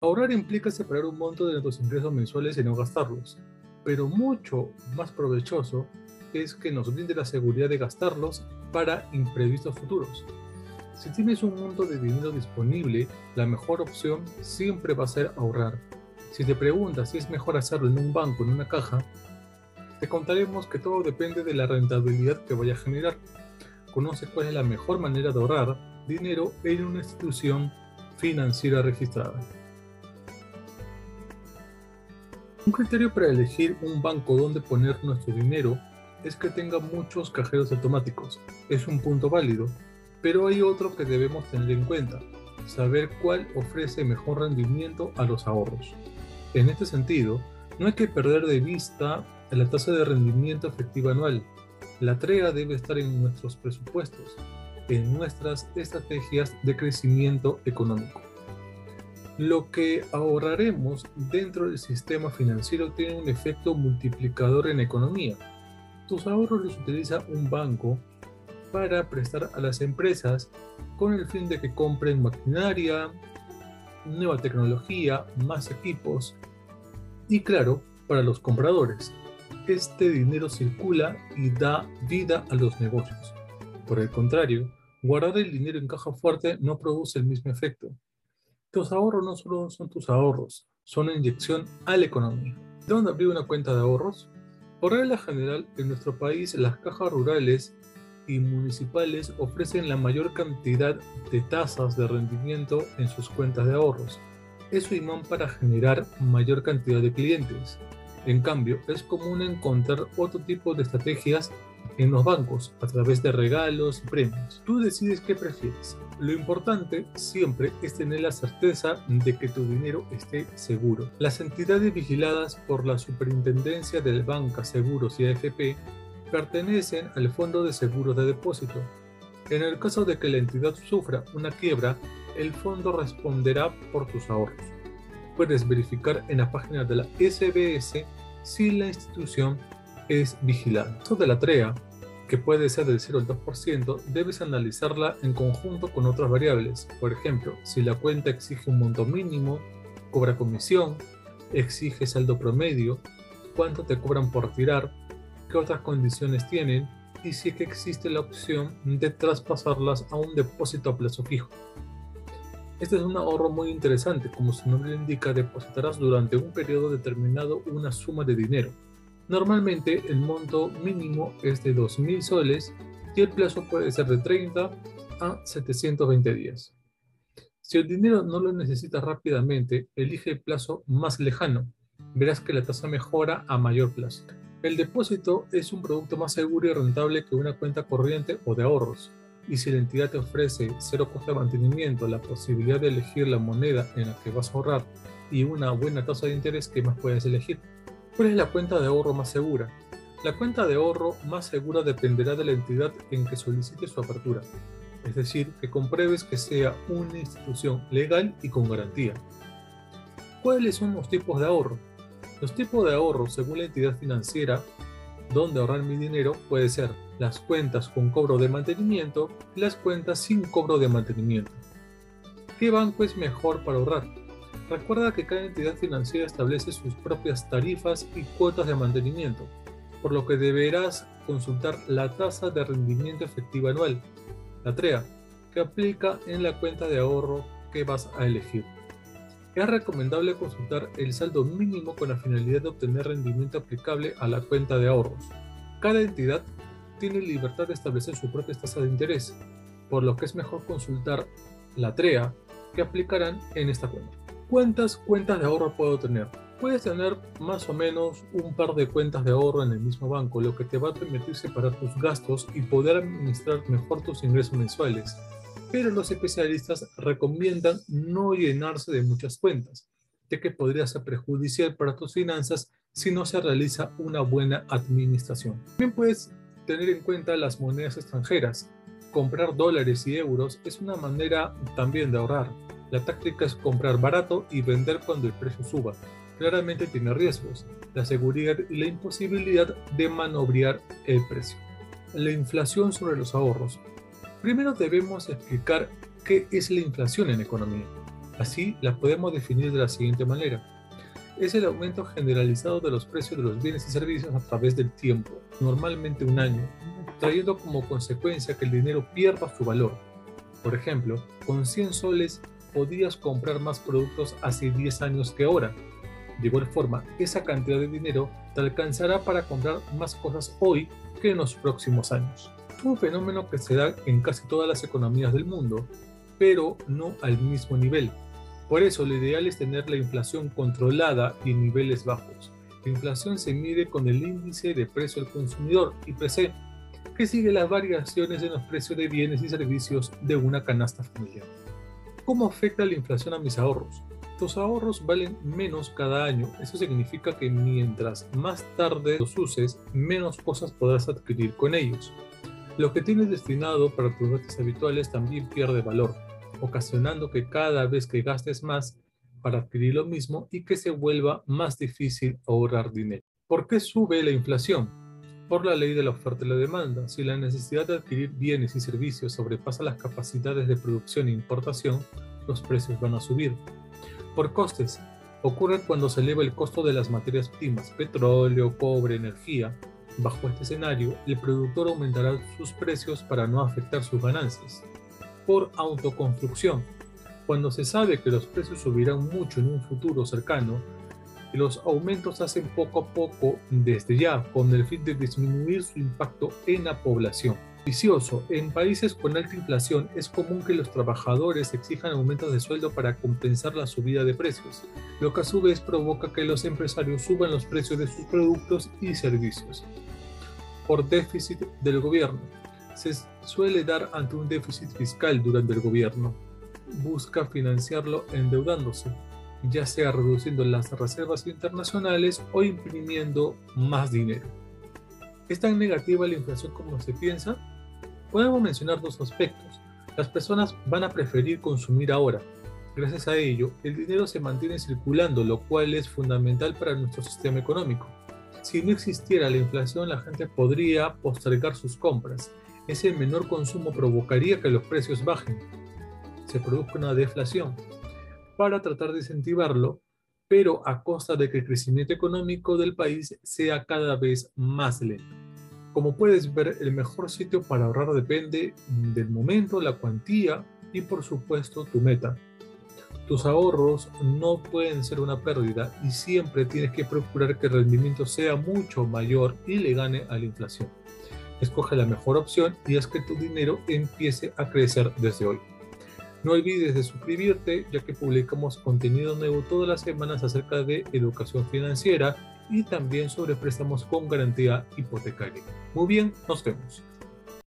Ahorrar implica separar un monto de nuestros ingresos mensuales y no gastarlos, pero mucho más provechoso es que nos brinde la seguridad de gastarlos para imprevistos futuros. Si tienes un monto de dinero disponible, la mejor opción siempre va a ser ahorrar. Si te preguntas si es mejor hacerlo en un banco o en una caja, te contaremos que todo depende de la rentabilidad que vaya a generar. Conoce cuál es la mejor manera de ahorrar dinero en una institución financiera registrada. Un criterio para elegir un banco donde poner nuestro dinero es que tenga muchos cajeros automáticos. Es un punto válido, pero hay otro que debemos tener en cuenta, saber cuál ofrece mejor rendimiento a los ahorros. En este sentido, no hay que perder de vista la tasa de rendimiento efectiva anual. La TREA debe estar en nuestros presupuestos, en nuestras estrategias de crecimiento económico. Lo que ahorraremos dentro del sistema financiero tiene un efecto multiplicador en economía. Tus ahorros los utiliza un banco para prestar a las empresas con el fin de que compren maquinaria, nueva tecnología, más equipos y claro, para los compradores. Este dinero circula y da vida a los negocios. Por el contrario, guardar el dinero en caja fuerte no produce el mismo efecto. Tus ahorros no solo son tus ahorros, son inyección a la economía. ¿Dónde abrir una cuenta de ahorros? Por regla general, en nuestro país las cajas rurales y municipales ofrecen la mayor cantidad de tasas de rendimiento en sus cuentas de ahorros. Es su imán para generar mayor cantidad de clientes. En cambio, es común encontrar otro tipo de estrategias en los bancos a través de regalos y premios. Tú decides qué prefieres. Lo importante siempre es tener la certeza de que tu dinero esté seguro. Las entidades vigiladas por la Superintendencia del Banca, Seguros y AFP pertenecen al Fondo de Seguros de Depósito. En el caso de que la entidad sufra una quiebra, el fondo responderá por tus ahorros. Puedes verificar en la página de la SBS si la institución es vigilada. Esto de la TREA, que puede ser del 0 al 2%, debes analizarla en conjunto con otras variables. Por ejemplo, si la cuenta exige un monto mínimo, cobra comisión, exige saldo promedio, cuánto te cobran por tirar, qué otras condiciones tienen y si existe la opción de traspasarlas a un depósito a plazo fijo. Este es un ahorro muy interesante, como su nombre indica, depositarás durante un periodo determinado una suma de dinero. Normalmente el monto mínimo es de 2.000 soles y el plazo puede ser de 30 a 720 días. Si el dinero no lo necesitas rápidamente, elige el plazo más lejano. Verás que la tasa mejora a mayor plazo. El depósito es un producto más seguro y rentable que una cuenta corriente o de ahorros. Y si la entidad te ofrece cero costo de mantenimiento, la posibilidad de elegir la moneda en la que vas a ahorrar y una buena tasa de interés, ¿qué más puedes elegir? ¿Cuál es la cuenta de ahorro más segura? La cuenta de ahorro más segura dependerá de la entidad en que solicites su apertura. Es decir, que compruebes que sea una institución legal y con garantía. ¿Cuáles son los tipos de ahorro? Los tipos de ahorro según la entidad financiera donde ahorrar mi dinero puede ser las cuentas con cobro de mantenimiento y las cuentas sin cobro de mantenimiento. ¿Qué banco es mejor para ahorrar? Recuerda que cada entidad financiera establece sus propias tarifas y cuotas de mantenimiento, por lo que deberás consultar la tasa de rendimiento efectiva anual, la TREA, que aplica en la cuenta de ahorro que vas a elegir es recomendable consultar el saldo mínimo con la finalidad de obtener rendimiento aplicable a la cuenta de ahorros. Cada entidad tiene libertad de establecer su propia tasa de interés, por lo que es mejor consultar la TREA que aplicarán en esta cuenta. ¿Cuántas cuentas de ahorro puedo tener? Puedes tener más o menos un par de cuentas de ahorro en el mismo banco, lo que te va a permitir separar tus gastos y poder administrar mejor tus ingresos mensuales pero los especialistas recomiendan no llenarse de muchas cuentas, ya que podría ser perjudicial para tus finanzas si no se realiza una buena administración. También puedes tener en cuenta las monedas extranjeras. Comprar dólares y euros es una manera también de ahorrar. La táctica es comprar barato y vender cuando el precio suba. Claramente tiene riesgos, la seguridad y la imposibilidad de manobrear el precio. La inflación sobre los ahorros. Primero debemos explicar qué es la inflación en economía. Así la podemos definir de la siguiente manera. Es el aumento generalizado de los precios de los bienes y servicios a través del tiempo, normalmente un año, trayendo como consecuencia que el dinero pierda su valor. Por ejemplo, con 100 soles podías comprar más productos hace 10 años que ahora. De igual forma, esa cantidad de dinero te alcanzará para comprar más cosas hoy que en los próximos años. Un fenómeno que se da en casi todas las economías del mundo, pero no al mismo nivel. Por eso lo ideal es tener la inflación controlada y en niveles bajos. La inflación se mide con el índice de precio al consumidor, IPC, que sigue las variaciones en los precios de bienes y servicios de una canasta familiar. ¿Cómo afecta la inflación a mis ahorros? Tus ahorros valen menos cada año. Eso significa que mientras más tarde los uses, menos cosas podrás adquirir con ellos. Lo que tienes destinado para tus gastos habituales también pierde valor, ocasionando que cada vez que gastes más para adquirir lo mismo y que se vuelva más difícil ahorrar dinero. ¿Por qué sube la inflación? Por la ley de la oferta y la demanda. Si la necesidad de adquirir bienes y servicios sobrepasa las capacidades de producción e importación, los precios van a subir. Por costes, ocurre cuando se eleva el costo de las materias primas, petróleo, cobre, energía. Bajo este escenario, el productor aumentará sus precios para no afectar sus ganancias. Por autoconstrucción, cuando se sabe que los precios subirán mucho en un futuro cercano, los aumentos se hacen poco a poco desde ya, con el fin de disminuir su impacto en la población. Vicioso. En países con alta inflación es común que los trabajadores exijan aumentos de sueldo para compensar la subida de precios, lo que a su vez provoca que los empresarios suban los precios de sus productos y servicios. Por déficit del gobierno. Se suele dar ante un déficit fiscal durante el gobierno. Busca financiarlo endeudándose ya sea reduciendo las reservas internacionales o imprimiendo más dinero. ¿Es tan negativa la inflación como se piensa? Podemos mencionar dos aspectos. Las personas van a preferir consumir ahora. Gracias a ello, el dinero se mantiene circulando, lo cual es fundamental para nuestro sistema económico. Si no existiera la inflación, la gente podría postergar sus compras. Ese menor consumo provocaría que los precios bajen. Se produzca una deflación, para tratar de incentivarlo, pero a costa de que el crecimiento económico del país sea cada vez más lento. Como puedes ver, el mejor sitio para ahorrar depende del momento, la cuantía y por supuesto tu meta. Tus ahorros no pueden ser una pérdida y siempre tienes que procurar que el rendimiento sea mucho mayor y le gane a la inflación. Escoge la mejor opción y haz que tu dinero empiece a crecer desde hoy. No olvides de suscribirte ya que publicamos contenido nuevo todas las semanas acerca de educación financiera y también sobre préstamos con garantía hipotecaria. Muy bien, nos vemos.